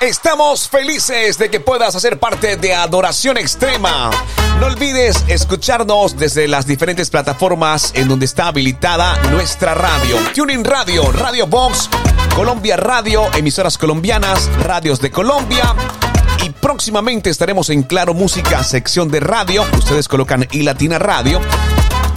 Estamos felices de que puedas hacer parte de Adoración Extrema. No olvides escucharnos desde las diferentes plataformas en donde está habilitada nuestra radio. Tuning Radio, Radio Box, Colombia Radio, emisoras colombianas, radios de Colombia. Y próximamente estaremos en Claro Música, sección de radio. Ustedes colocan y Latina Radio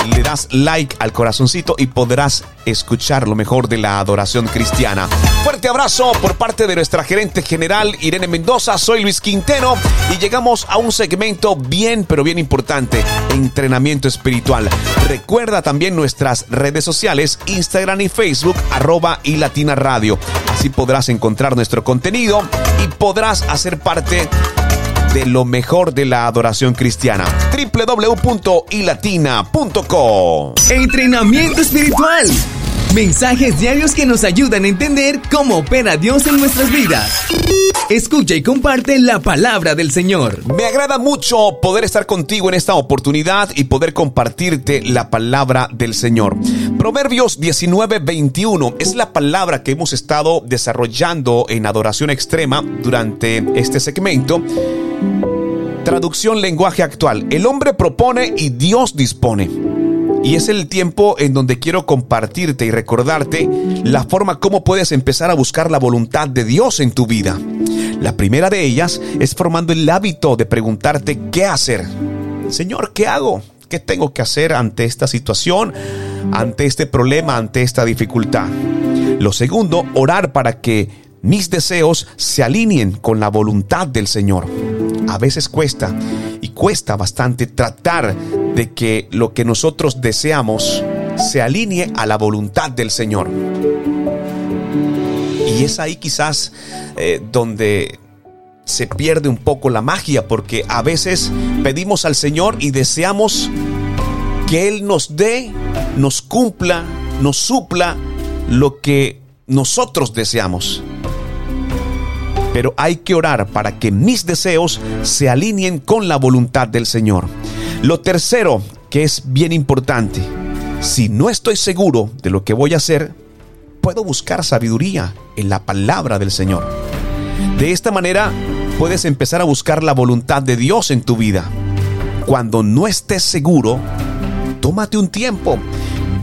le das like al corazoncito y podrás escuchar lo mejor de la adoración cristiana. Fuerte abrazo por parte de nuestra gerente general Irene Mendoza, soy Luis Quintero y llegamos a un segmento bien pero bien importante, entrenamiento espiritual. Recuerda también nuestras redes sociales, Instagram y Facebook, arroba y Latina Radio. Así podrás encontrar nuestro contenido y podrás hacer parte de lo mejor de la adoración cristiana. www.ilatina.co Entrenamiento espiritual. Mensajes diarios que nos ayudan a entender cómo opera Dios en nuestras vidas. Escucha y comparte la palabra del Señor. Me agrada mucho poder estar contigo en esta oportunidad y poder compartirte la palabra del Señor. Proverbios 19:21 es la palabra que hemos estado desarrollando en adoración extrema durante este segmento. Traducción lenguaje actual. El hombre propone y Dios dispone. Y es el tiempo en donde quiero compartirte y recordarte la forma como puedes empezar a buscar la voluntad de Dios en tu vida. La primera de ellas es formando el hábito de preguntarte qué hacer. Señor, ¿qué hago? ¿Qué tengo que hacer ante esta situación, ante este problema, ante esta dificultad? Lo segundo, orar para que mis deseos se alineen con la voluntad del Señor. A veces cuesta y cuesta bastante tratar de que lo que nosotros deseamos se alinee a la voluntad del Señor. Y es ahí quizás eh, donde se pierde un poco la magia, porque a veces pedimos al Señor y deseamos que Él nos dé, nos cumpla, nos supla lo que nosotros deseamos. Pero hay que orar para que mis deseos se alineen con la voluntad del Señor. Lo tercero, que es bien importante, si no estoy seguro de lo que voy a hacer, puedo buscar sabiduría en la palabra del Señor. De esta manera puedes empezar a buscar la voluntad de Dios en tu vida. Cuando no estés seguro, tómate un tiempo,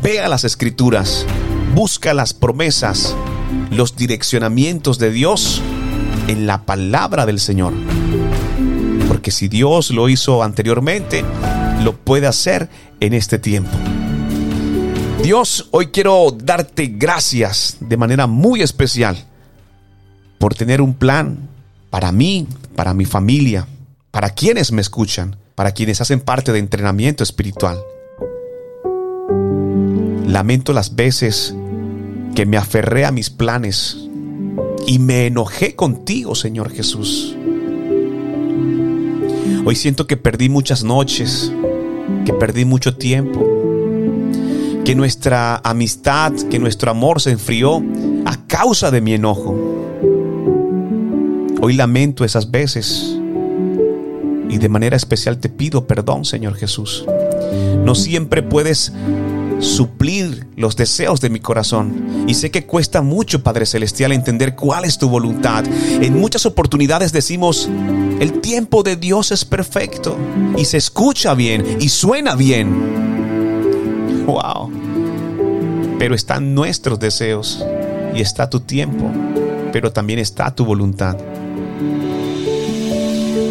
vea las escrituras, busca las promesas, los direccionamientos de Dios en la palabra del Señor. Porque si Dios lo hizo anteriormente, lo puede hacer en este tiempo. Dios, hoy quiero darte gracias de manera muy especial por tener un plan para mí, para mi familia, para quienes me escuchan, para quienes hacen parte de entrenamiento espiritual. Lamento las veces que me aferré a mis planes y me enojé contigo, Señor Jesús. Hoy siento que perdí muchas noches, que perdí mucho tiempo, que nuestra amistad, que nuestro amor se enfrió a causa de mi enojo. Hoy lamento esas veces y de manera especial te pido perdón, Señor Jesús. No siempre puedes suplir los deseos de mi corazón. Y sé que cuesta mucho, Padre Celestial, entender cuál es tu voluntad. En muchas oportunidades decimos, el tiempo de Dios es perfecto y se escucha bien y suena bien. Wow. Pero están nuestros deseos y está tu tiempo, pero también está tu voluntad.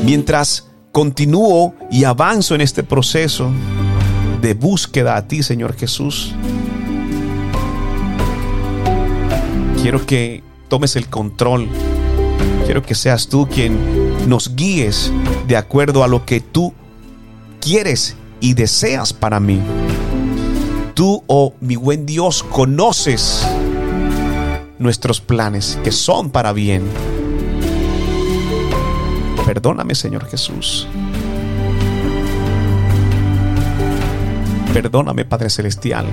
Mientras continúo y avanzo en este proceso, de búsqueda a ti, Señor Jesús. Quiero que tomes el control. Quiero que seas tú quien nos guíes de acuerdo a lo que tú quieres y deseas para mí. Tú, oh mi buen Dios, conoces nuestros planes que son para bien. Perdóname, Señor Jesús. Perdóname, Padre Celestial,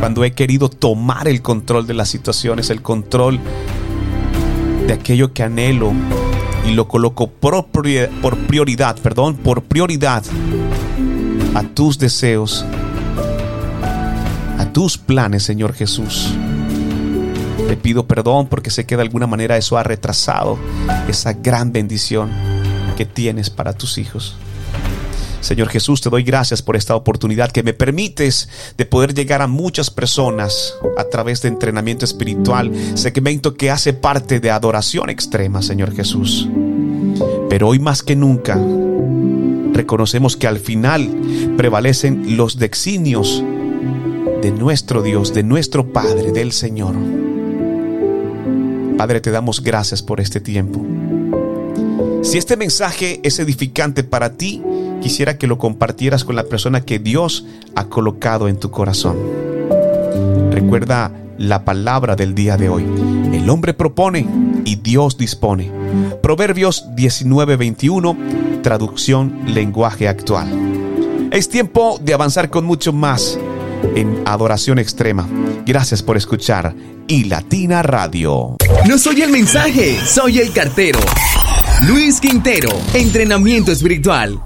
cuando he querido tomar el control de las situaciones, el control de aquello que anhelo y lo coloco por prioridad, perdón, por prioridad a tus deseos, a tus planes, Señor Jesús. Te pido perdón porque sé que de alguna manera eso ha retrasado esa gran bendición que tienes para tus hijos. Señor Jesús, te doy gracias por esta oportunidad que me permites de poder llegar a muchas personas a través de entrenamiento espiritual, segmento que hace parte de adoración extrema, Señor Jesús. Pero hoy más que nunca, reconocemos que al final prevalecen los dexinios de nuestro Dios, de nuestro Padre, del Señor. Padre, te damos gracias por este tiempo. Si este mensaje es edificante para ti, quisiera que lo compartieras con la persona que Dios ha colocado en tu corazón. Recuerda la palabra del día de hoy. El hombre propone y Dios dispone. Proverbios 19:21, traducción lenguaje actual. Es tiempo de avanzar con mucho más en adoración extrema. Gracias por escuchar y Latina Radio. No soy el mensaje, soy el cartero. Luis Quintero, entrenamiento espiritual.